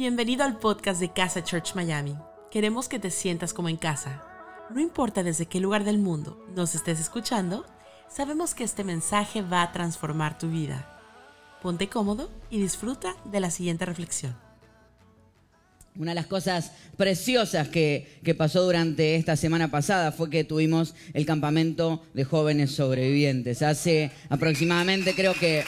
Bienvenido al podcast de Casa Church Miami. Queremos que te sientas como en casa. No importa desde qué lugar del mundo nos estés escuchando, sabemos que este mensaje va a transformar tu vida. Ponte cómodo y disfruta de la siguiente reflexión. Una de las cosas preciosas que, que, pasó durante esta semana pasada fue que tuvimos el campamento de jóvenes sobrevivientes. Hace aproximadamente, creo que,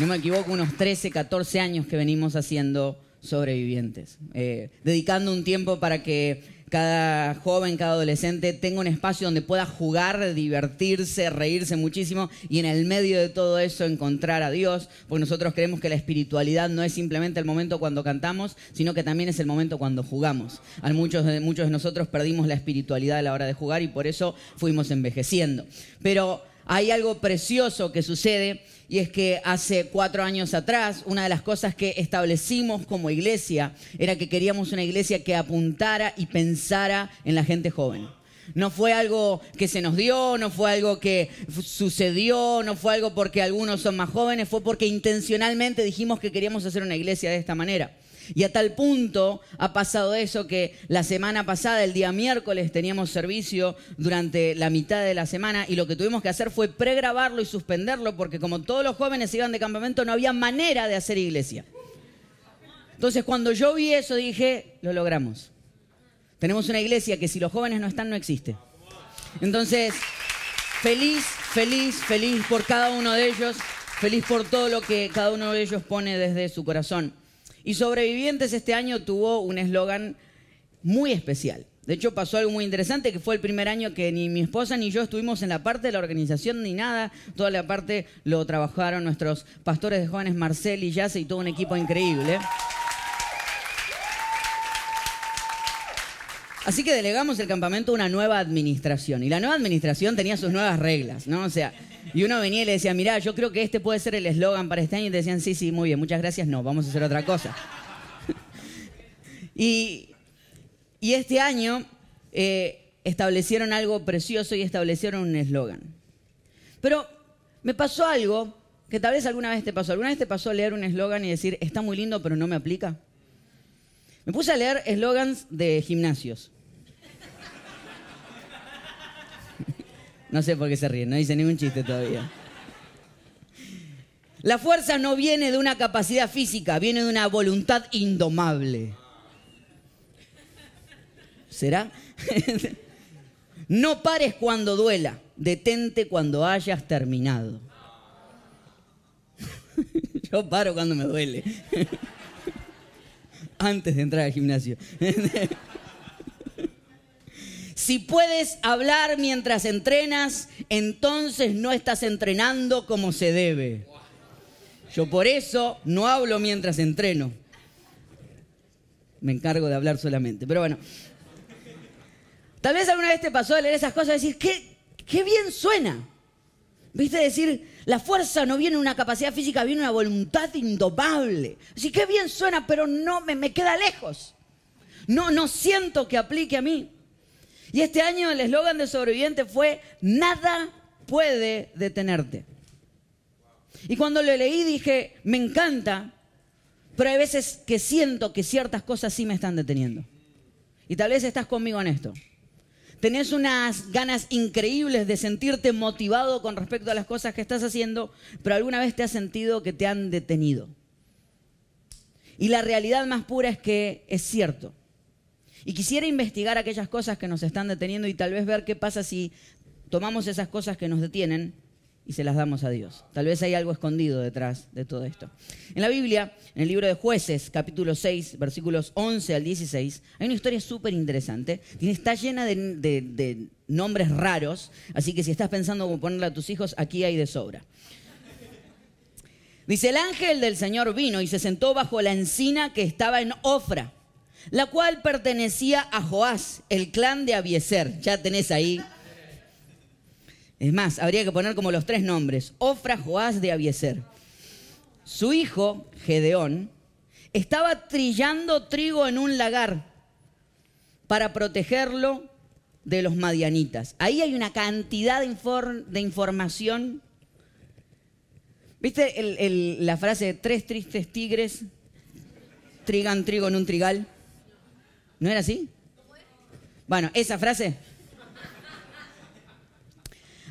no me equivoco, unos 13, 14 años que venimos haciendo sobrevivientes, eh, dedicando un tiempo para que cada joven, cada adolescente tenga un espacio donde pueda jugar, divertirse, reírse muchísimo y en el medio de todo eso encontrar a Dios, porque nosotros creemos que la espiritualidad no es simplemente el momento cuando cantamos, sino que también es el momento cuando jugamos. A muchos de, muchos de nosotros perdimos la espiritualidad a la hora de jugar y por eso fuimos envejeciendo. Pero hay algo precioso que sucede y es que hace cuatro años atrás, una de las cosas que establecimos como iglesia era que queríamos una iglesia que apuntara y pensara en la gente joven. No fue algo que se nos dio, no fue algo que sucedió, no fue algo porque algunos son más jóvenes, fue porque intencionalmente dijimos que queríamos hacer una iglesia de esta manera. Y a tal punto ha pasado eso que la semana pasada, el día miércoles, teníamos servicio durante la mitad de la semana y lo que tuvimos que hacer fue pregrabarlo y suspenderlo porque como todos los jóvenes iban de campamento no había manera de hacer iglesia. Entonces cuando yo vi eso dije, lo logramos. Tenemos una iglesia que si los jóvenes no están no existe. Entonces, feliz, feliz, feliz por cada uno de ellos, feliz por todo lo que cada uno de ellos pone desde su corazón. Y Sobrevivientes este año tuvo un eslogan muy especial. De hecho, pasó algo muy interesante, que fue el primer año que ni mi esposa ni yo estuvimos en la parte de la organización ni nada. Toda la parte lo trabajaron nuestros pastores de jóvenes Marcel y Yace y todo un equipo increíble. Así que delegamos el campamento a una nueva administración. Y la nueva administración tenía sus nuevas reglas, ¿no? O sea, y uno venía y le decía, mirá, yo creo que este puede ser el eslogan para este año. Y te decían, sí, sí, muy bien, muchas gracias, no, vamos a hacer otra cosa. y, este año eh, establecieron algo precioso y establecieron un eslogan. Pero me pasó algo que tal vez alguna vez te pasó. ¿Alguna vez te pasó leer un eslogan y decir, está muy lindo, pero no me aplica? Me puse a leer eslogans de gimnasios. No sé por qué se ríen, no dice ningún chiste todavía. La fuerza no viene de una capacidad física, viene de una voluntad indomable. ¿Será? no pares cuando duela, detente cuando hayas terminado. Yo paro cuando me duele. Antes de entrar al gimnasio. Si puedes hablar mientras entrenas, entonces no estás entrenando como se debe. Yo por eso no hablo mientras entreno. Me encargo de hablar solamente. Pero bueno. Tal vez alguna vez te pasó de leer esas cosas y decir, qué, qué bien suena. ¿Viste? Decir, la fuerza no viene una capacidad física, viene una voluntad indomable. Así qué bien suena, pero no me, me queda lejos. No, no siento que aplique a mí. Y este año el eslogan de sobreviviente fue, nada puede detenerte. Y cuando lo leí dije, me encanta, pero hay veces que siento que ciertas cosas sí me están deteniendo. Y tal vez estás conmigo en esto. Tenés unas ganas increíbles de sentirte motivado con respecto a las cosas que estás haciendo, pero alguna vez te has sentido que te han detenido. Y la realidad más pura es que es cierto. Y quisiera investigar aquellas cosas que nos están deteniendo y tal vez ver qué pasa si tomamos esas cosas que nos detienen y se las damos a Dios. Tal vez hay algo escondido detrás de todo esto. En la Biblia, en el libro de jueces, capítulo 6, versículos 11 al 16, hay una historia súper interesante. Está llena de, nombres raros, así que si estás pensando cómo ponerle a tus hijos, aquí hay de sobra. Dice, el ángel del Señor vino y se sentó bajo la encina que estaba en Ofra la cual pertenecía a Joás, el clan de Abieser. Ya tenés ahí. Es más, habría que poner como los tres nombres. Ofra Joás de Abieser. Su hijo, Gedeón, estaba trillando trigo en un lagar para protegerlo de los madianitas. Ahí hay una cantidad de, de información ¿Viste la frase tres tristes tigres trigan trigo en un trigal? ¿No era así? Bueno, esa frase.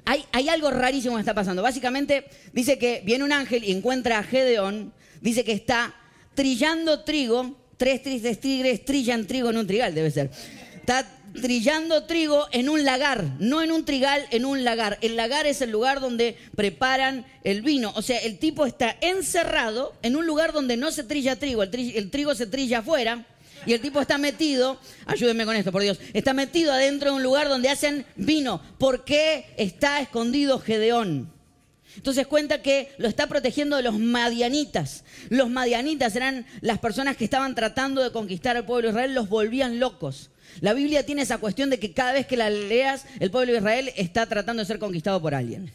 Hay, algo rarísimo que está pasando. Básicamente dice que viene un ángel y encuentra a Gedeón. Dice que está trillando trigo. Tres tristes tigres trillan trigo en un trigal, debe ser. Está trillando trigo en un lagar, no en un trigal, en un lagar. El lagar es el lugar donde preparan el vino. O sea, el tipo está encerrado en un lugar donde no se trilla trigo. El, el trigo se trilla afuera. Y el tipo está metido, ayúdenme con esto, por Dios, está metido adentro de un lugar donde hacen vino. ¿Por qué está escondido Gedeón? Entonces cuenta que lo está protegiendo de los madianitas. Los madianitas eran las personas que estaban tratando de conquistar al pueblo de Israel, los volvían locos. La Biblia tiene esa cuestión de que cada vez que la leas, el pueblo de Israel está tratando de ser conquistado por alguien.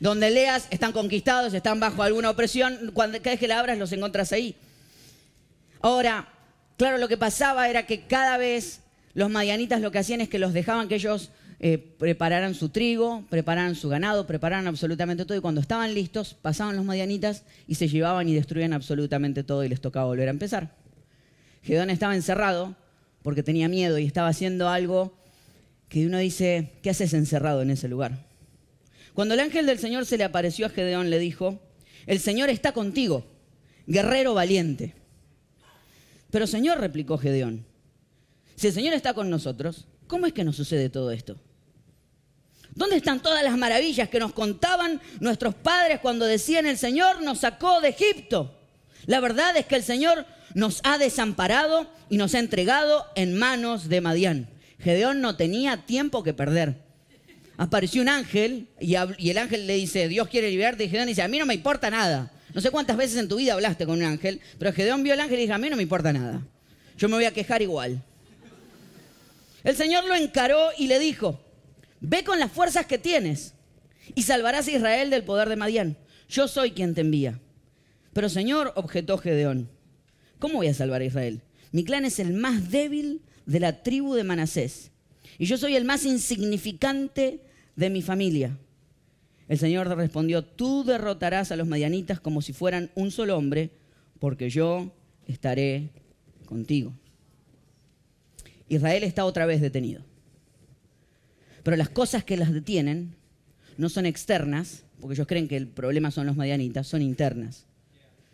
Donde leas, están conquistados, están bajo alguna opresión. Cuando, cada vez que la abras, los encuentras ahí. Ahora, claro, lo que pasaba era que cada vez los madianitas lo que hacían es que los dejaban que ellos eh, prepararan su trigo, prepararan su ganado, prepararan absolutamente todo. Y cuando estaban listos, pasaban los madianitas y se llevaban y destruían absolutamente todo y les tocaba volver a empezar. Gedeón estaba encerrado porque tenía miedo y estaba haciendo algo que uno dice, ¿qué haces encerrado en ese lugar? Cuando el ángel del Señor se le apareció a Gedeón, le dijo, el Señor está contigo, guerrero valiente. Pero Señor, replicó Gedeón, si el Señor está con nosotros, ¿cómo es que nos sucede todo esto? ¿Dónde están todas las maravillas que nos contaban nuestros padres cuando decían el Señor nos sacó de Egipto? La verdad es que el Señor nos ha desamparado y nos ha entregado en manos de Madián. Gedeón no tenía tiempo que perder. Apareció un ángel y, el ángel le dice, Dios quiere liberarte. Y Gedeón dice, a mí no me importa nada. No sé cuántas veces en tu vida hablaste con un ángel, pero Gedeón vio al ángel y dijo, a mí no me importa nada. Yo me voy a quejar igual. El Señor lo encaró y le dijo, ve con las fuerzas que tienes y salvarás a Israel del poder de Madián. Yo soy quien te envía. Pero Señor, objetó Gedeón, ¿cómo voy a salvar a Israel? Mi clan es el más débil de la tribu de Manasés y yo soy el más insignificante de mi familia. El Señor respondió, tú derrotarás a los madianitas como si fueran un solo hombre, porque yo estaré contigo. Israel está otra vez detenido. Pero las cosas que las detienen no son externas, porque ellos creen que el problema son los madianitas, son internas.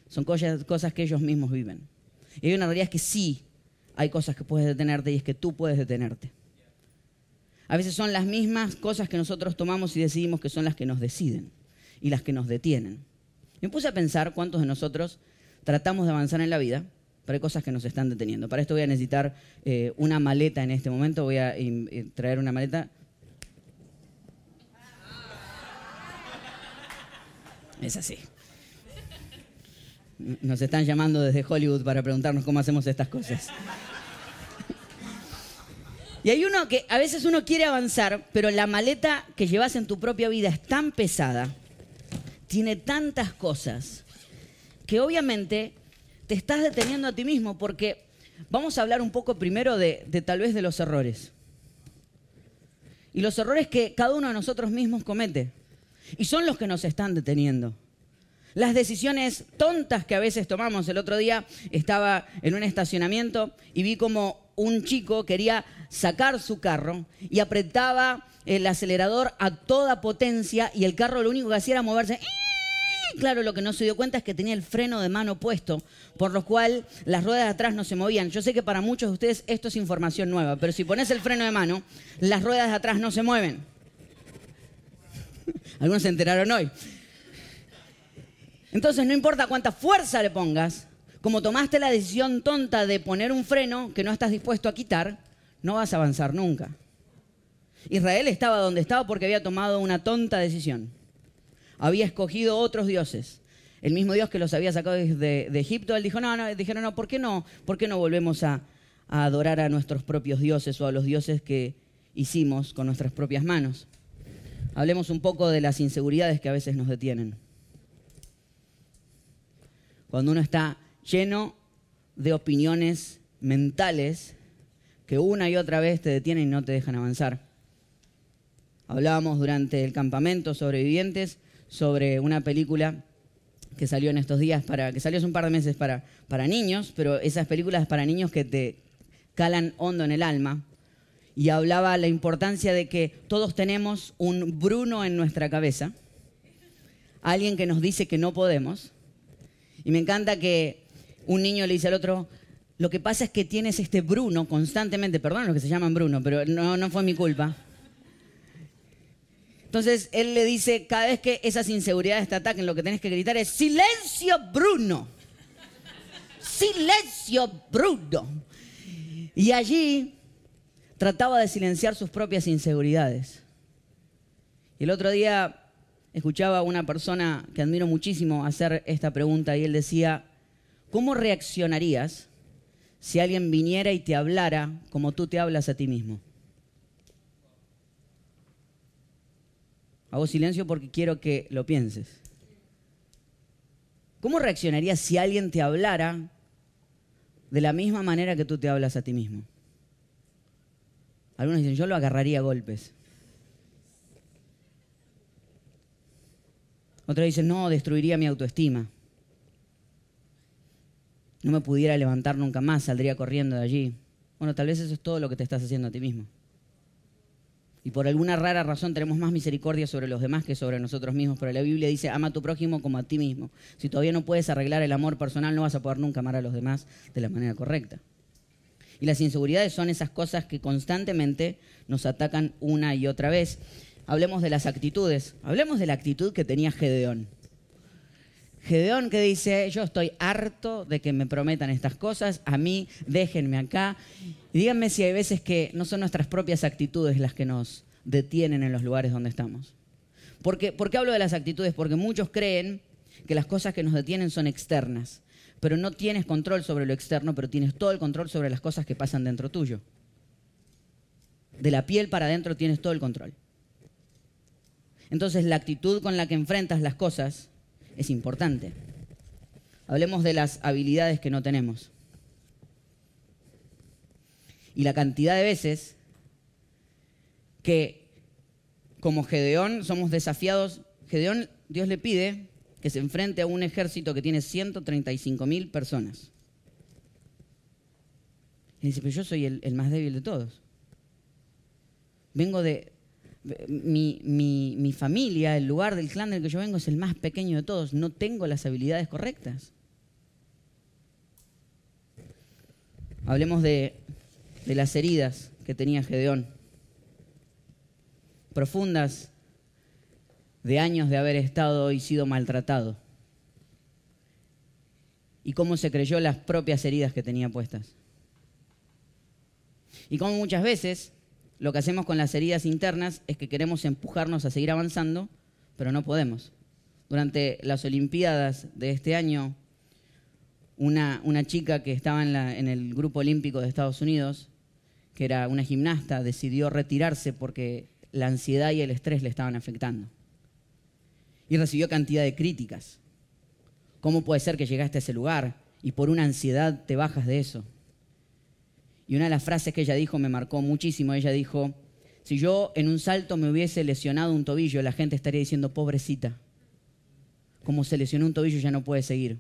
Son cosas que ellos mismos viven. Y hay una realidad es que sí hay cosas que puedes detenerte y es que tú puedes detenerte. A veces son las mismas cosas que nosotros tomamos y decidimos que son las que nos deciden y las que nos detienen. Me puse a pensar cuántos de nosotros tratamos de avanzar en la vida, pero hay cosas que nos están deteniendo. Para esto voy a necesitar eh, una maleta en este momento. Voy a eh, traer una maleta. Es así. Nos están llamando desde Hollywood para preguntarnos cómo hacemos estas cosas. Y hay uno que a veces uno quiere avanzar, pero la maleta que llevas en tu propia vida es tan pesada, tiene tantas cosas, que obviamente te estás deteniendo a ti mismo porque vamos a hablar un poco primero de, tal vez de los errores. Y los errores que cada uno de nosotros mismos comete. Y son los que nos están deteniendo. Las decisiones tontas que a veces tomamos. El otro día estaba en un estacionamiento y vi como un chico quería sacar su carro y apretaba el acelerador a toda potencia y el carro lo único que hacía era moverse. Claro, lo que no se dio cuenta es que tenía el freno de mano puesto, por lo cual las ruedas de atrás no se movían. Yo sé que para muchos de ustedes esto es información nueva, pero si pones el freno de mano, las ruedas de atrás no se mueven. Algunos se enteraron hoy. Entonces, no importa cuánta fuerza le pongas, como tomaste la decisión tonta de poner un freno que no estás dispuesto a quitar, no vas a avanzar nunca. Israel estaba donde estaba porque había tomado una tonta decisión. Había escogido otros dioses. El mismo Dios que los había sacado de, Egipto, él dijo, no, no, dijeron, no, ¿por qué no, ¿por qué no volvemos a adorar a nuestros propios dioses o a los dioses que hicimos con nuestras propias manos? Hablemos un poco de las inseguridades que a veces nos detienen. Cuando uno está lleno de opiniones mentales que una y otra vez te detienen y no te dejan avanzar. Hablábamos durante el campamento sobrevivientes sobre una película que salió en estos días, para, que salió hace un par de meses para, para niños, pero esas películas para niños que te calan hondo en el alma. Y hablaba la importancia de que todos tenemos un Bruno en nuestra cabeza, alguien que nos dice que no podemos. Y me encanta que un niño le dice al otro, lo que pasa es que tienes este Bruno constantemente, perdón los que se llaman Bruno, pero no, no fue mi culpa. Entonces él le dice, cada vez que esas inseguridades te ataquen, lo que tenés que gritar es, silencio Bruno. Silencio Bruno. Y allí trataba de silenciar sus propias inseguridades. Y el otro día escuchaba a una persona que admiro muchísimo hacer esta pregunta y él decía, ¿cómo reaccionarías si alguien viniera y te hablara como tú te hablas a ti mismo? Hago silencio porque quiero que lo pienses. ¿Cómo reaccionarías si alguien te hablara de la misma manera que tú te hablas a ti mismo? Algunos dicen, yo lo agarraría a golpes. Otros dicen, no, destruiría mi autoestima. No me pudiera levantar nunca más, saldría corriendo de allí. Bueno, tal vez eso es todo lo que te estás haciendo a ti mismo. Y por alguna rara razón tenemos más misericordia sobre los demás que sobre nosotros mismos. Pero la Biblia dice, ama a tu prójimo como a ti mismo. Si todavía no puedes arreglar el amor personal, no vas a poder nunca amar a los demás de la manera correcta. Y las inseguridades son esas cosas que constantemente nos atacan una y otra vez. Hablemos de las actitudes. Hablemos de la actitud que tenía Gedeón. Gedeón que dice, yo estoy harto de que me prometan estas cosas, a mí déjenme acá. Y díganme si hay veces que no son nuestras propias actitudes las que nos detienen en los lugares donde estamos. ¿Por qué, ¿Por qué hablo de las actitudes? Porque muchos creen que las cosas que nos detienen son externas, pero no tienes control sobre lo externo, pero tienes todo el control sobre las cosas que pasan dentro tuyo. De la piel para adentro tienes todo el control. Entonces la actitud con la que enfrentas las cosas es importante. Hablemos de las habilidades que no tenemos. Y la cantidad de veces que como Gedeón somos desafiados, Gedeón Dios le pide que se enfrente a un ejército que tiene 135 mil personas. Y dice, pero yo soy el, el más débil de todos. Vengo de, mi, mi, familia, el lugar del clan del que yo vengo es el más pequeño de todos, no tengo las habilidades correctas. Hablemos de, de las heridas que tenía Gedeón, profundas de años de haber estado y sido maltratado, y cómo se creyó las propias heridas que tenía puestas. Y cómo muchas veces lo que hacemos con las heridas internas es que queremos empujarnos a seguir avanzando, pero no podemos. Durante las Olimpiadas de este año, una, una chica que estaba en, en el grupo olímpico de Estados Unidos, que era una gimnasta, decidió retirarse porque la ansiedad y el estrés le estaban afectando. Y recibió cantidad de críticas. ¿Cómo puede ser que llegaste a ese lugar y por una ansiedad te bajas de eso? Y una de las frases que ella dijo me marcó muchísimo. Ella dijo, si yo en un salto me hubiese lesionado un tobillo, la gente estaría diciendo, pobrecita, como se lesionó un tobillo ya no puede seguir.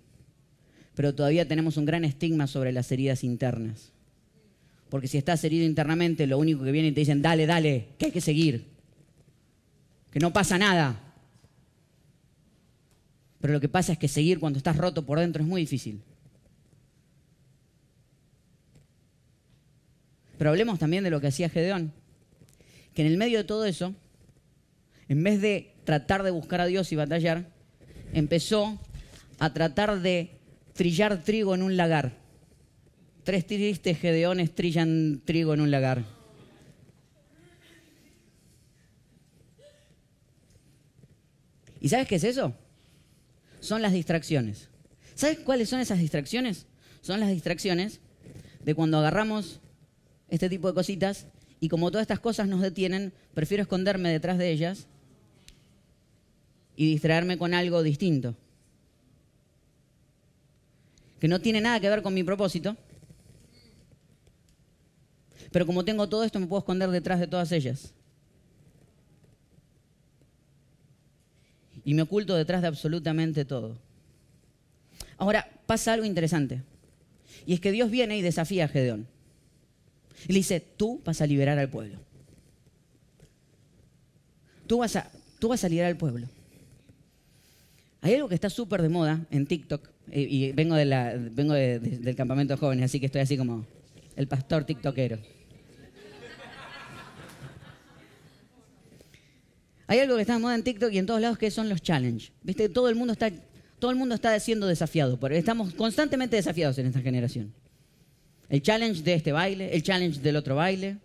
Pero todavía tenemos un gran estigma sobre las heridas internas. Porque si estás herido internamente, lo único que viene y te dicen, dale, dale, que hay que seguir. Que no pasa nada. Pero lo que pasa es que seguir cuando estás roto por dentro es muy difícil. Pero hablemos también de lo que hacía Gedeón, que en el medio de todo eso, en vez de tratar de buscar a Dios y batallar, empezó a tratar de trillar trigo en un lagar. Tres tristes Gedeones trillan trigo en un lagar. ¿Y sabes qué es eso? Son las distracciones. ¿Sabes cuáles son esas distracciones? Son las distracciones de cuando agarramos este tipo de cositas, y como todas estas cosas nos detienen, prefiero esconderme detrás de ellas y distraerme con algo distinto, que no tiene nada que ver con mi propósito, pero como tengo todo esto me puedo esconder detrás de todas ellas. y me oculto detrás de absolutamente todo. Ahora, pasa algo interesante. Y es que Dios viene y desafía a Gedeón. Y le dice, tú vas a liberar al pueblo. Tú vas a, tú vas a liberar al pueblo. Hay algo que está súper de moda en TikTok, y, vengo, de la, vengo del campamento de jóvenes, así que estoy así como el pastor tiktokero. Hay algo que está de moda en TikTok y en todos lados que son los challenges. ¿Viste? Todo el mundo está, todo el mundo está siendo desafiado. Estamos constantemente desafiados en esta generación. El challenge de este baile, el challenge del otro baile.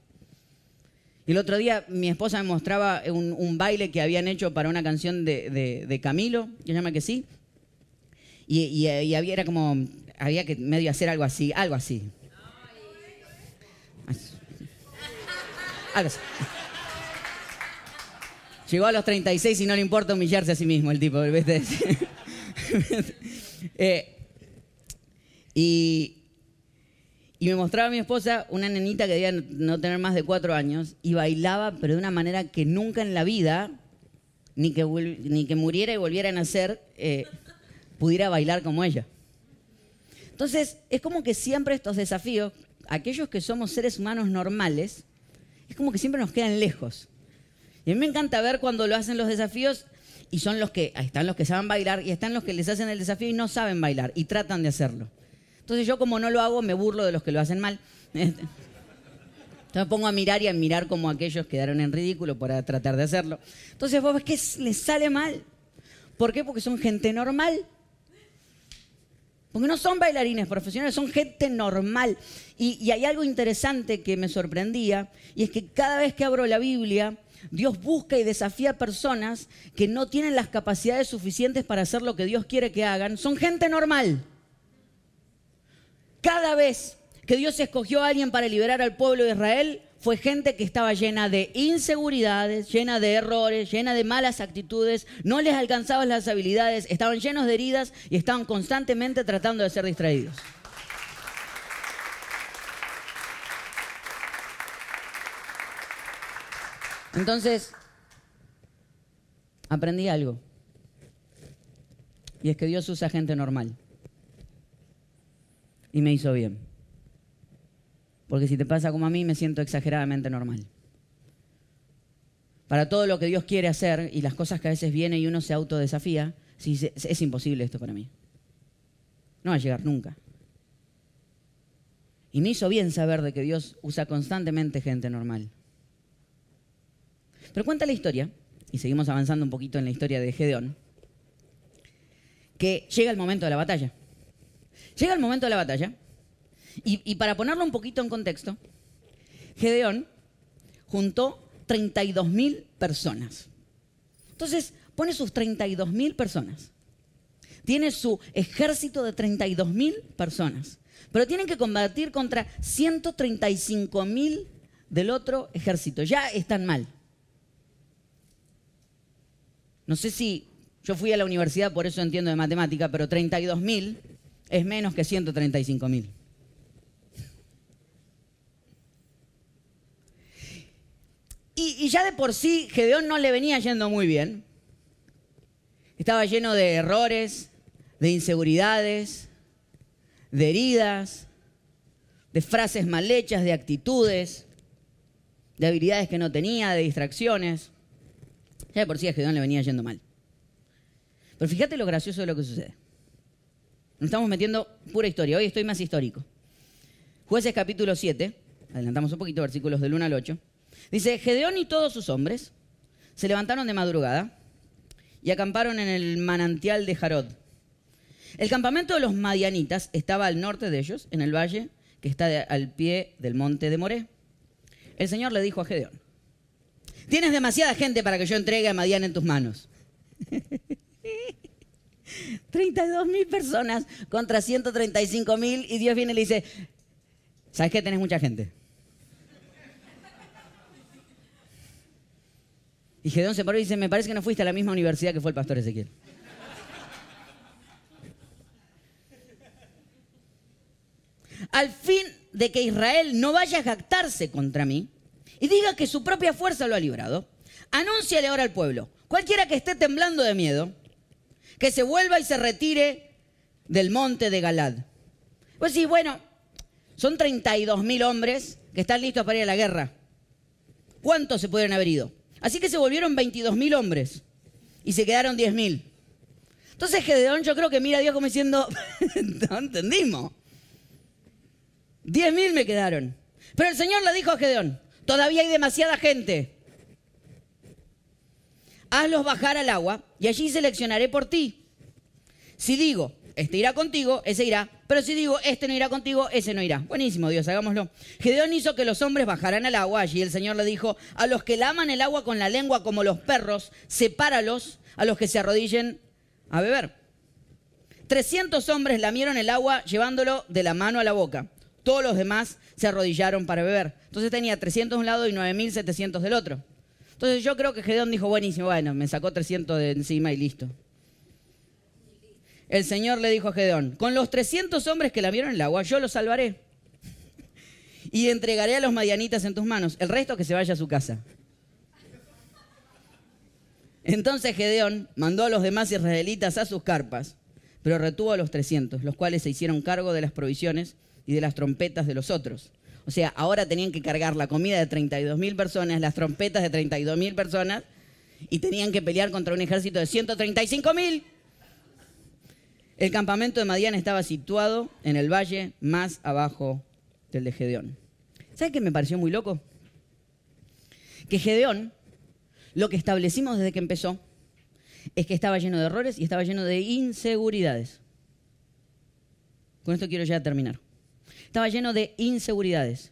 Y el otro día mi esposa me mostraba un, baile que habían hecho para una canción de, Camilo, que se llama Que sí. Y, había, era como, había que medio hacer algo así, algo así. Algo así. Llegó a los 36 y no le importa humillarse a sí mismo el tipo. eh, y, y me mostraba a mi esposa una nenita que debía no tener más de cuatro años y bailaba, pero de una manera que nunca en la vida, ni que, ni que muriera y volviera a nacer, eh, pudiera bailar como ella. Entonces, es como que siempre estos desafíos, aquellos que somos seres humanos normales, es como que siempre nos quedan lejos. Y a mí me encanta ver cuando lo hacen los desafíos y son los que, están los que saben bailar y están los que les hacen el desafío y no saben bailar y tratan de hacerlo. Entonces yo como no lo hago, me burlo de los que lo hacen mal. Entonces me pongo a mirar y a mirar como aquellos quedaron en ridículo para tratar de hacerlo. Entonces vos ves que les sale mal. ¿Por qué? Porque son gente normal. Porque no son bailarines profesionales, son gente normal. Y, hay algo interesante que me sorprendía, y es que cada vez que abro la Biblia, Dios busca y desafía personas que no tienen las capacidades suficientes para hacer lo que Dios quiere que hagan. Son gente normal. Cada vez que Dios escogió a alguien para liberar al pueblo de Israel, fue gente que estaba llena de inseguridades, llena de errores, llena de malas actitudes, no les alcanzaban las habilidades, estaban llenos de heridas y estaban constantemente tratando de ser distraídos. Entonces, aprendí algo. Y es que Dios usa gente normal. Y me hizo bien. Porque si te pasa como a mí, me siento exageradamente normal. Para todo lo que Dios quiere hacer y las cosas que a veces vienen y uno se autodesafía, es imposible esto para mí. No va a llegar nunca. Y me hizo bien saber de que Dios usa constantemente gente normal. Pero cuenta la historia, y seguimos avanzando un poquito en la historia de Gedeón, que llega el momento de la batalla. Llega el momento de la batalla, y, para ponerlo un poquito en contexto, Gedeón juntó 32.000 personas. Entonces, pone sus 32.000 personas. Tiene su ejército de 32.000 personas. Pero tienen que combatir contra 135.000 del otro ejército. Ya están mal. No sé si yo fui a la universidad, por eso entiendo de matemática, pero 32.000 es menos que 135.000. Y, y ya de por sí, Gedeón no le venía yendo muy bien. Estaba lleno de errores, de inseguridades, de heridas, de frases mal hechas, de actitudes, de habilidades que no tenía, de distracciones. Ya de por sí a Gedeón le venía yendo mal. Pero fíjate lo gracioso de lo que sucede. Estamos metiendo pura historia. Hoy estoy más histórico. Jueces capítulo 7, adelantamos un poquito, versículos del 1 al 8. Dice, Gedeón y todos sus hombres se levantaron de madrugada y acamparon en el manantial de Jarod. El campamento de los madianitas estaba al norte de ellos, en el valle que está al pie del monte de Moré. El Señor le dijo a Gedeón, Tienes demasiada gente para que yo entregue a Madian en tus manos. 32 mil personas contra 135 mil y Dios viene y le dice, ¿sabes qué? Tenés mucha gente. Y Gedeón se paró y dice, me parece que no fuiste a la misma universidad que fue el pastor Ezequiel. Al fin de que Israel no vaya a jactarse contra mí, y diga que su propia fuerza lo ha librado. Anúnciale ahora al pueblo, Cualquiera que esté temblando de miedo, que se vuelva y se retire del monte de Galad. Pues sí, bueno, son 32 mil hombres que están listos para ir a la guerra. ¿Cuántos se pudieron haber ido? Así que se volvieron 22 mil hombres y se quedaron 10 mil. Entonces Gedeón yo creo que mira a Dios como diciendo, no entendimos. 10 mil me quedaron. Pero el Señor le dijo a Gedeón, todavía hay demasiada gente. Hazlos bajar al agua y allí seleccionaré por ti. Si digo, este irá contigo, ese irá. Pero si digo, este no irá contigo, ese no irá. Buenísimo, Dios, hagámoslo. Gedeón hizo que los hombres bajaran al agua. Allí el Señor le dijo, a los que laman el agua con la lengua como los perros, sepáralos a los que se arrodillen a beber. 300 hombres lamieron el agua llevándolo de la mano a la boca. Todos los demás se arrodillaron para beber. Entonces tenía 300 de un lado y 9.700 del otro. Entonces yo creo que Gedeón dijo, buenísimo, bueno, me sacó 300 de encima y listo el Señor le dijo a Gedeón, con los 300 hombres que la vieron en el agua, yo los salvaré. Y entregaré a los madianitas en tus manos, el resto que se vaya a su casa. Entonces Gedeón mandó a los demás israelitas a sus carpas, pero retuvo a los 300, los cuales se hicieron cargo de las provisiones y de las trompetas de los otros. O sea, ahora tenían que cargar la comida de 32 mil personas, las trompetas de 32 mil personas, y tenían que pelear contra un ejército de 135 mil. El campamento de Madián estaba situado en el valle más abajo del de Gedeón. ¿Sabe qué me pareció muy loco? Que Gedeón, lo que establecimos desde que empezó, es que estaba lleno de errores y estaba lleno de inseguridades. Con esto quiero ya terminar. Estaba lleno de inseguridades.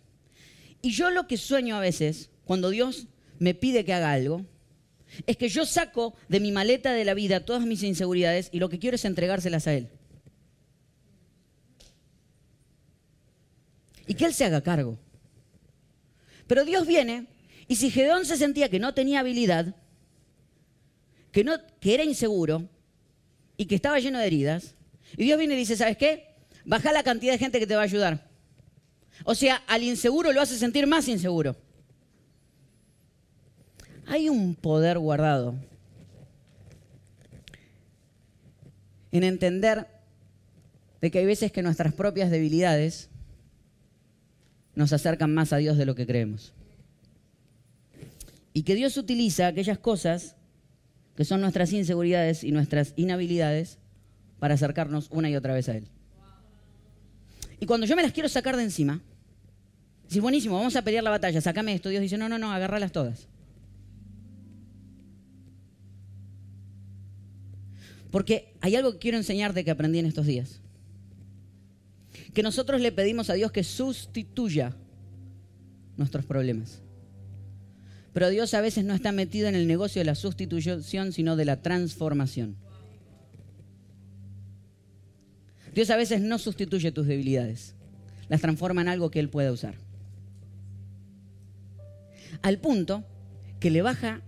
Y yo lo que sueño a veces, cuando Dios me pide que haga algo, es que yo saco de mi maleta de la vida todas mis inseguridades y lo que quiero es entregárselas a Él. Y que Él se haga cargo. Pero Dios viene y si Gedeón se sentía que no tenía habilidad, que, no, que era inseguro y que estaba lleno de heridas, y Dios viene y dice, ¿sabes qué? Baja la cantidad de gente que te va a ayudar. O sea, al inseguro lo hace sentir más inseguro. Hay un poder guardado en entender de que hay veces que nuestras propias debilidades nos acercan más a Dios de lo que creemos. Y que Dios utiliza aquellas cosas que son nuestras inseguridades y nuestras inhabilidades para acercarnos una y otra vez a Él. Y cuando yo me las quiero sacar de encima, si buenísimo, vamos a pelear la batalla, sacame esto. Dios dice, no, no, no, agárralas todas. Porque hay algo que quiero enseñarte que aprendí en estos días. Que nosotros le pedimos a Dios que sustituya nuestros problemas. Pero Dios a veces no está metido en el negocio de la sustitución, sino de la transformación. Dios a veces no sustituye tus debilidades, las transforma en algo que Él pueda usar. Al punto que le baja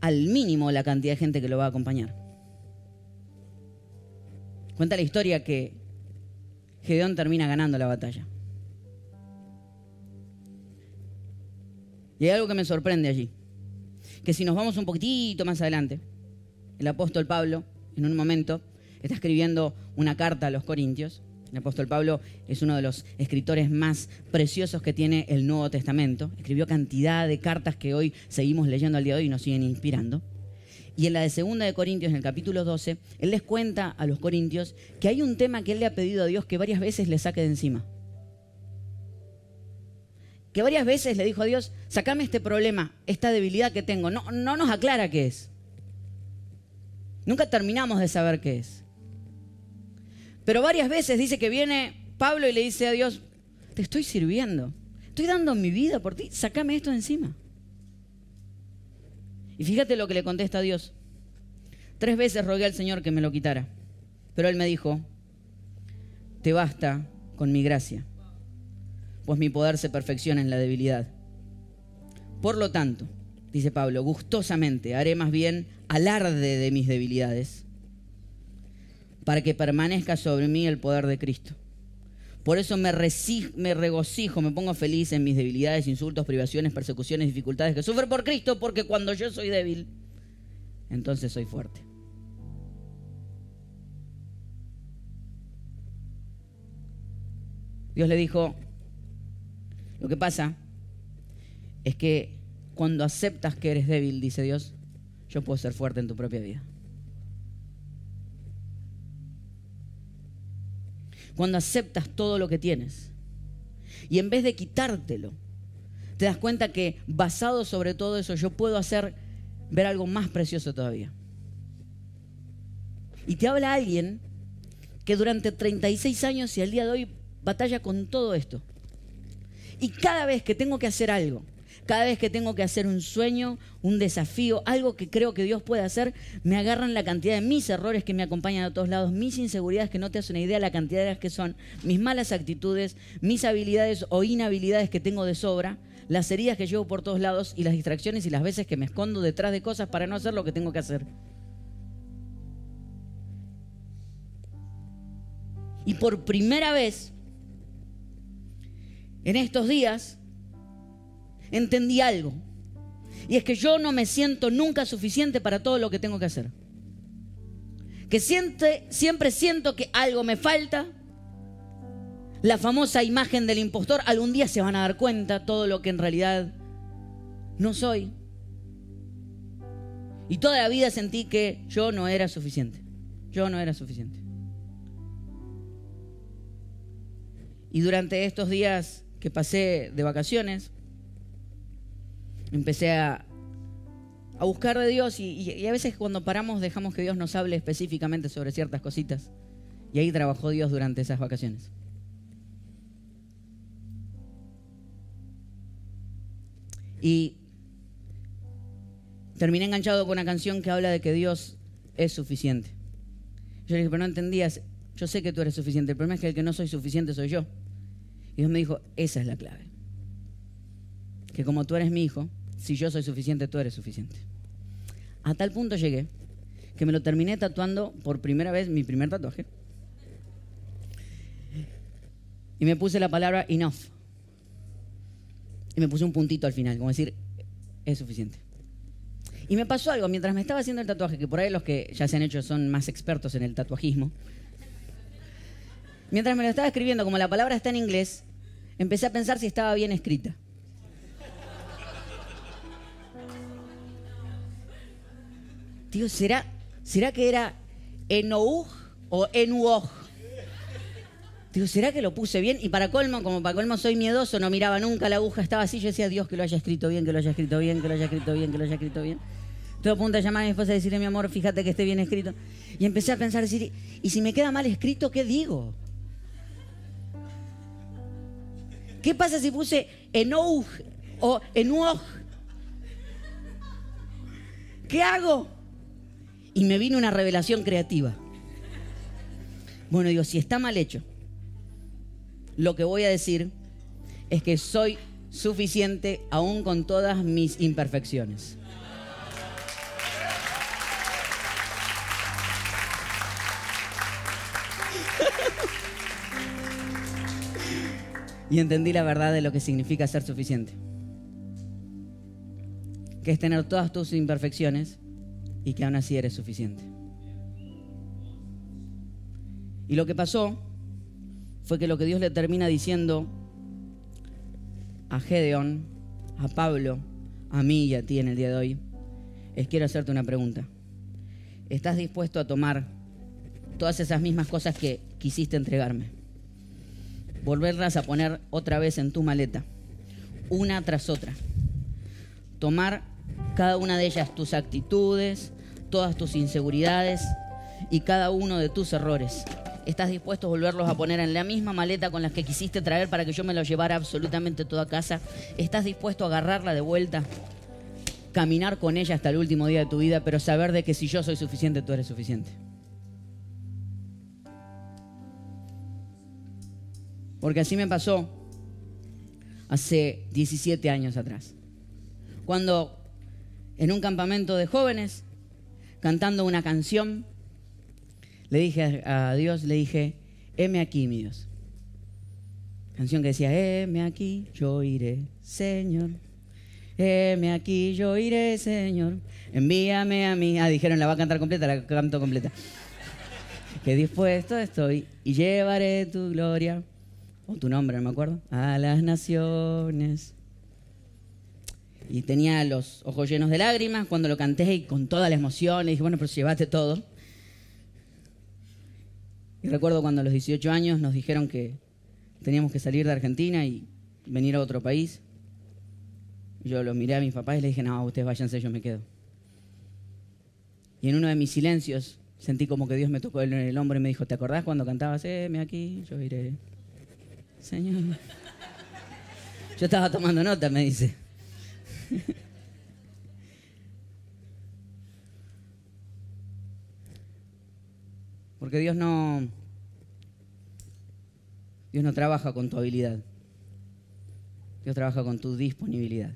al mínimo la cantidad de gente que lo va a acompañar. Cuenta la historia que Gedeón termina ganando la batalla. Y hay algo que me sorprende allí. Que si nos vamos un poquitito más adelante, el apóstol Pablo, en un momento, está escribiendo una carta a los Corintios. El apóstol Pablo es uno de los escritores más preciosos que tiene el Nuevo Testamento. Escribió cantidad de cartas que hoy seguimos leyendo al día de hoy y nos siguen inspirando. Y en la de Segunda de Corintios, en el capítulo 12, él les cuenta a los corintios que hay un tema que él le ha pedido a Dios que varias veces le saque de encima. Que varias veces le dijo a Dios, sacame este problema, esta debilidad que tengo. No, no nos aclara qué es. Nunca terminamos de saber qué es. Pero varias veces dice que viene Pablo y le dice a Dios, te estoy sirviendo, estoy dando mi vida por ti, sacame esto de encima. Y fíjate lo que le contesta a Dios. Tres veces rogué al Señor que me lo quitara, pero Él me dijo, te basta con mi gracia, pues mi poder se perfecciona en la debilidad. Por lo tanto, dice Pablo, gustosamente haré más bien alarde de mis debilidades, para que permanezca sobre mí el poder de Cristo. Por eso me, me, regocijo, me pongo feliz en mis debilidades, insultos, privaciones, persecuciones, dificultades que sufro por Cristo, porque cuando yo soy débil, entonces soy fuerte. Dios le dijo, lo que pasa es que cuando aceptas que eres débil, dice Dios, yo puedo ser fuerte en tu propia vida. Cuando aceptas todo lo que tienes y en vez de quitártelo, te das cuenta que basado sobre todo eso yo puedo hacer ver algo más precioso todavía. Y te habla alguien que durante 36 años y al día de hoy batalla con todo esto. Y cada vez que tengo que hacer algo, cada vez que tengo que hacer un sueño, un desafío, algo que creo que Dios puede hacer, me agarran la cantidad de mis errores que me acompañan a todos lados, mis inseguridades que no te hacen una idea, la cantidad de las que son, mis malas actitudes, mis habilidades o inhabilidades que tengo de sobra, las heridas que llevo por todos lados y las distracciones y las veces que me escondo detrás de cosas para no hacer lo que tengo que hacer. Y por primera vez, en estos días, entendí algo. Y es que yo no me siento nunca suficiente para todo lo que tengo que hacer. Que siente, siempre siento que algo me falta. La famosa imagen del impostor, algún día se van a dar cuenta todo lo que en realidad no soy. Y toda la vida sentí que yo no era suficiente. Yo no era suficiente. Y durante estos días que pasé de vacaciones, empecé a, buscar de Dios y, a veces cuando paramos dejamos que Dios nos hable específicamente sobre ciertas cositas. Y ahí trabajó Dios durante esas vacaciones. Y terminé enganchado con una canción que habla de que Dios es suficiente. Yo le dije, pero no entendías, yo sé que tú eres suficiente, el problema es que el que no soy suficiente soy yo. Y Dios me dijo, esa es la clave. Que como tú eres mi hijo, si yo soy suficiente, tú eres suficiente. A tal punto llegué que me lo terminé tatuando por primera vez, mi primer tatuaje. Y me puse la palabra enough. Y me puse un puntito al final, como decir, es suficiente. Y me pasó algo, mientras me estaba haciendo el tatuaje, que por ahí los que ya se han hecho son más expertos en el tatuajismo. Mientras me lo estaba escribiendo, como la palabra está en inglés, empecé a pensar si estaba bien escrita. Digo, ¿será, ¿será que era Enouj o Enuoj? Digo, ¿será que lo puse bien? Y para colmo, como para colmo soy miedoso, no miraba nunca la aguja, estaba así, yo decía, Dios, que lo haya escrito bien, que lo haya escrito bien, que lo haya escrito bien, que lo haya escrito bien. Estoy a punto de llamar a mi esposa y decirle, mi amor, fíjate que esté bien escrito. Y empecé a pensar, decir, ¿y si me queda mal escrito, qué digo? ¿Qué pasa si puse Enouj o Enuoj? ¿Qué hago? Y me vino una revelación creativa. Bueno, digo, si está mal hecho, lo que voy a decir es que soy suficiente aún con todas mis imperfecciones. y entendí la verdad de lo que significa ser suficiente. Que es tener todas tus imperfecciones y que aún así eres suficiente. Y lo que pasó fue que lo que Dios le termina diciendo a Gedeón, a Pablo, a mí y a ti en el día de hoy, es quiero hacerte una pregunta. ¿Estás dispuesto a tomar todas esas mismas cosas que quisiste entregarme? Volverlas a poner otra vez en tu maleta, una tras otra. Tomar cada una de ellas tus actitudes, todas tus inseguridades y cada uno de tus errores. ¿Estás dispuesto a volverlos a poner en la misma maleta con las que quisiste traer para que yo me los llevara absolutamente toda casa? ¿Estás dispuesto a agarrarla de vuelta? Caminar con ella hasta el último día de tu vida, pero saber de que si yo soy suficiente, tú eres suficiente. Porque así me pasó hace 17 años atrás. Cuando en un campamento de jóvenes cantando una canción, le dije a Dios, le dije, heme aquí, mi Dios. Canción que decía, heme aquí, yo iré, Señor. Heme aquí, yo iré, Señor. Envíame a mí. Ah, dijeron, la va a cantar completa, la canto completa. Que dispuesto estoy y llevaré tu gloria, o tu nombre, no me acuerdo, a las naciones. Y tenía los ojos llenos de lágrimas cuando lo canté y con toda la emoción. Y dije, bueno, pero llevaste todo. Y recuerdo cuando a los 18 años nos dijeron que teníamos que salir de Argentina y venir a otro país. Yo lo miré a mis papás y les dije, no, ustedes váyanse, yo me quedo. Y en uno de mis silencios sentí como que Dios me tocó en el hombro y me dijo, ¿te acordás cuando cantabas, eh, me aquí, yo iré? Señor. Yo estaba tomando nota, me dice. Porque Dios no Dios no trabaja con tu habilidad. Dios trabaja con tu disponibilidad.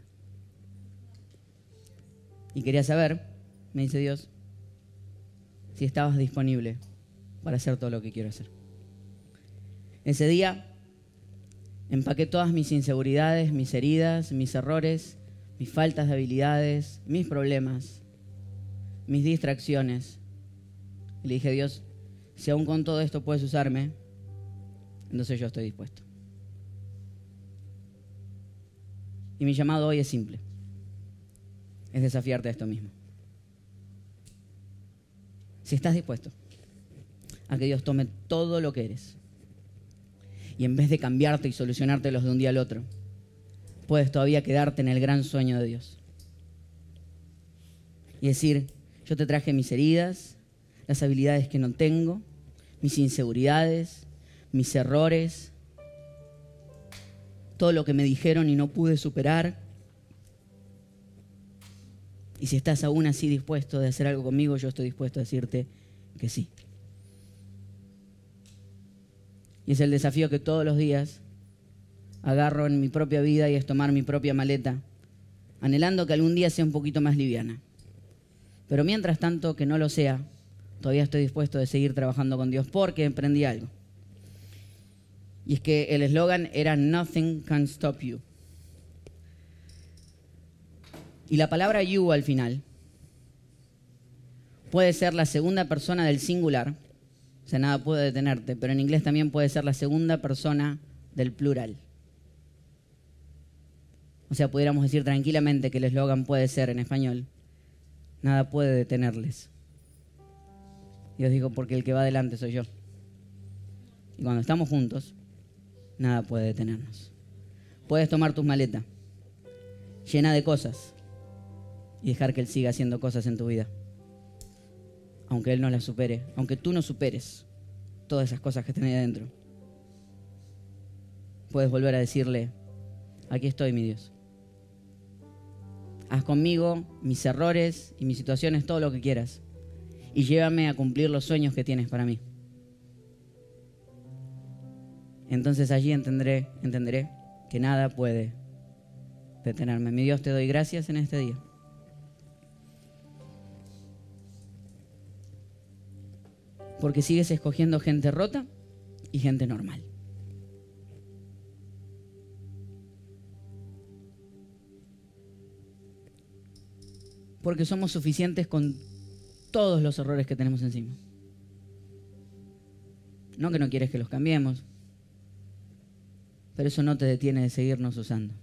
Y quería saber, me dice Dios, si estabas disponible para hacer todo lo que quiero hacer. Ese día empaqué todas mis inseguridades, mis heridas, mis errores, mis faltas de habilidades, mis problemas, mis distracciones. Y le dije, Dios, si aún con todo esto puedes usarme, entonces yo estoy dispuesto. Y mi llamado hoy es simple. Es desafiarte a esto mismo. Si estás dispuesto a que Dios tome todo lo que eres y en vez de cambiarte y solucionarte los de un día al otro, puedes todavía quedarte en el gran sueño de Dios. Y decir, yo te traje mis heridas, las habilidades que no tengo, mis inseguridades, mis errores, todo lo que me dijeron y no pude superar. Y si estás aún así dispuesto de hacer algo conmigo, yo estoy dispuesto a decirte que sí. Y es el desafío que todos los días agarro en mi propia vida y es tomar mi propia maleta, anhelando que algún día sea un poquito más liviana. Pero mientras tanto que no lo sea, todavía estoy dispuesto a seguir trabajando con Dios porque emprendí algo. Y es que el eslogan era Nothing can stop you. Y la palabra you al final puede ser la segunda persona del singular, o sea, nada puede detenerte, pero en inglés también puede ser la segunda persona del plural. O sea, pudiéramos decir tranquilamente que el eslogan puede ser en español, nada puede detenerles. Y os digo, porque el que va adelante soy yo. Y cuando estamos juntos, nada puede detenernos. Puedes tomar tus maletas, llena de cosas, y dejar que Él siga haciendo cosas en tu vida. Aunque Él no las supere, aunque tú no superes todas esas cosas que tenés adentro. Puedes volver a decirle, aquí estoy, mi Dios haz conmigo mis errores y mis situaciones todo lo que quieras. Y llévame a cumplir los sueños que tienes para mí. Entonces allí entenderé, entenderé que nada puede detenerme. Mi Dios, te doy gracias en este día. Porque sigues escogiendo gente rota y gente normal. Porque somos suficientes con todos los errores que tenemos encima. No que no quieres que los cambiemos, pero eso no te detiene de seguirnos usando.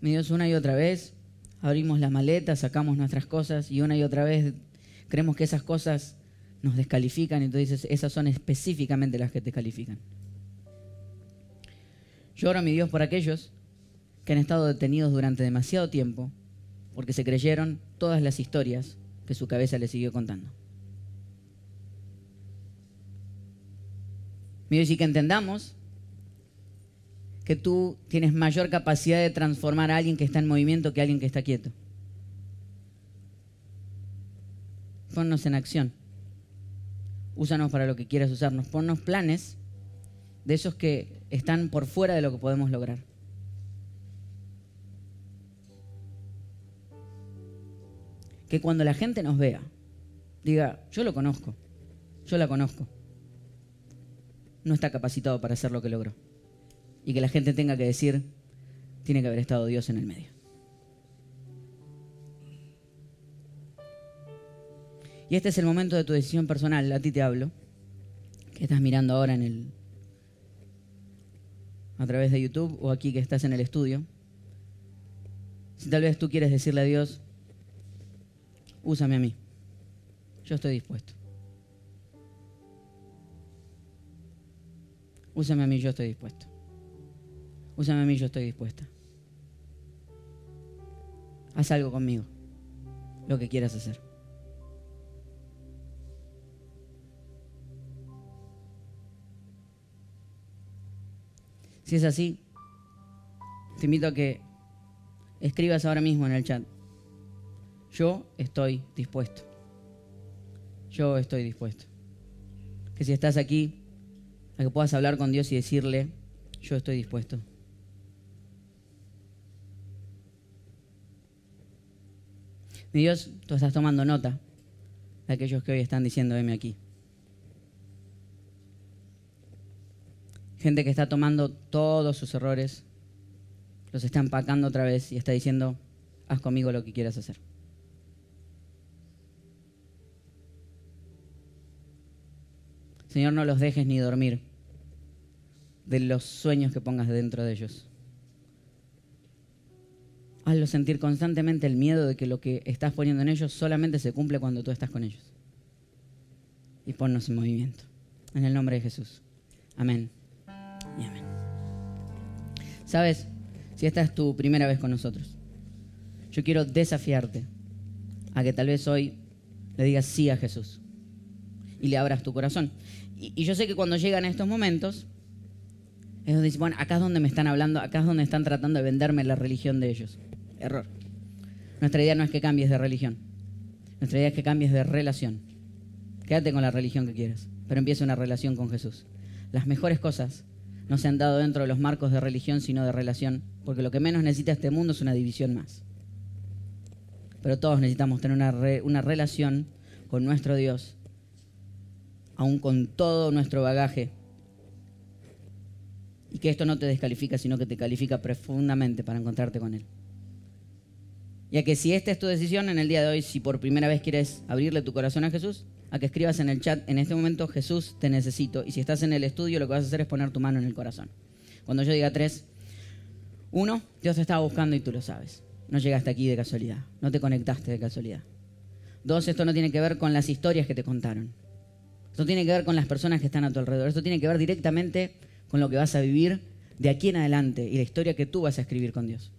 Mi Dios, una y otra vez abrimos la maleta, sacamos nuestras cosas y una y otra vez creemos que esas cosas nos descalifican y tú dices, esas son específicamente las que te califican. Yo oro a mi Dios por aquellos que han estado detenidos durante demasiado tiempo porque se creyeron todas las historias que su cabeza les siguió contando. Mi Dios, y que entendamos que tú tienes mayor capacidad de transformar a alguien que está en movimiento que a alguien que está quieto. Ponnos en acción. Úsanos para lo que quieras usarnos. Ponnos planes de esos que están por fuera de lo que podemos lograr. Que cuando la gente nos vea, diga, yo lo conozco, yo la conozco. no está capacitado para hacer lo que logró. Y que la gente tenga que decir, tiene que haber estado Dios en el medio. Y este es el momento de tu decisión personal, a ti te hablo, que estás mirando ahora en el a través de YouTube o aquí que estás en el estudio. Si tal vez tú quieres decirle a Dios, úsame a mí. Yo estoy dispuesto. Úsame a mí, yo estoy dispuesto. Úsame a mí, yo estoy dispuesta. Haz algo conmigo, lo que quieras hacer. Si es así, te invito a que escribas ahora mismo en el chat. Yo estoy dispuesto. Yo estoy dispuesto. Que si estás aquí, a que puedas hablar con Dios y decirle, yo estoy dispuesto. Mi Dios, tú estás tomando nota de aquellos que hoy están diciendo, veme aquí. Gente que está tomando todos sus errores, los está empacando otra vez y está diciendo, haz conmigo lo que quieras hacer. Señor, no los dejes ni dormir de los sueños que pongas dentro de ellos. Hazlos sentir constantemente el miedo de que lo que estás poniendo en ellos solamente se cumple cuando tú estás con ellos. Y ponnos en movimiento. En el nombre de Jesús. Amén. Amén. Sabes, si esta es tu primera vez con nosotros, yo quiero desafiarte a que tal vez hoy le digas sí a Jesús y le abras tu corazón. Y, yo sé que cuando llegan estos momentos, es donde dicen, bueno, acá es donde me están hablando, acá es donde están tratando de venderme la religión de ellos. Error. Nuestra idea no es que cambies de religión. Nuestra idea es que cambies de relación. Quédate con la religión que quieras, pero empieza una relación con Jesús. Las mejores cosas no se han dado dentro de los marcos de religión, sino de relación, porque lo que menos necesita este mundo es una división más. Pero todos necesitamos tener una, una relación con nuestro Dios aún con todo nuestro bagaje. Y que esto no te descalifica, sino que te califica profundamente para encontrarte con Él. Ya que si esta es tu decisión en el día de hoy, si por primera vez quieres abrirle tu corazón a Jesús, a que escribas en el chat, en este momento Jesús te necesito. Y si estás en el estudio, lo que vas a hacer es poner tu mano en el corazón. Cuando yo diga tres, uno, Dios te estaba buscando y tú lo sabes. No llegaste aquí de casualidad, no te conectaste de casualidad. Dos, esto no tiene que ver con las historias que te contaron. Esto tiene que ver con las personas que están a tu alrededor. Esto tiene que ver directamente con lo que vas a vivir de aquí en adelante y la historia que tú vas a escribir con Dios.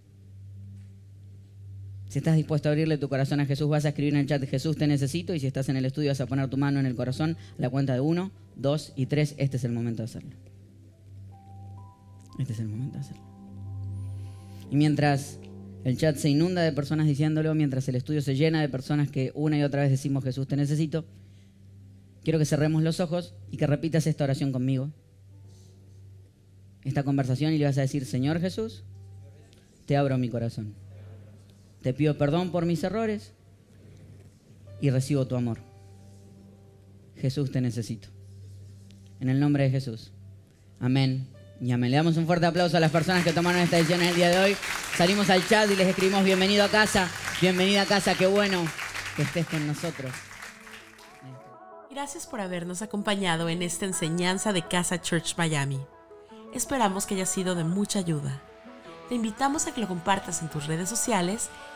Si estás dispuesto a abrirle tu corazón a Jesús, vas a escribir en el chat Jesús te necesito y si estás en el estudio vas a poner tu mano en el corazón la cuenta de uno, dos y tres. Este es el momento de hacerlo. Este es el momento de hacerlo. Y mientras el chat se inunda de personas diciéndolo, mientras el estudio se llena de personas que una y otra vez decimos Jesús te necesito, Quiero que cerremos los ojos y que repitas esta oración conmigo. Esta conversación y le vas a decir, Señor Jesús, te abro mi corazón. Te pido perdón por mis errores y recibo tu amor. Jesús, te necesito. En el nombre de Jesús. Amén y amén. Le damos un fuerte aplauso a las personas que tomaron esta decisión en el día de hoy. Salimos al chat y les escribimos bienvenido a casa. Bienvenida a casa, qué bueno que estés con nosotros. Gracias por habernos acompañado en esta enseñanza de Casa Church Miami. Esperamos que haya sido de mucha ayuda. Te invitamos a que lo compartas en tus redes sociales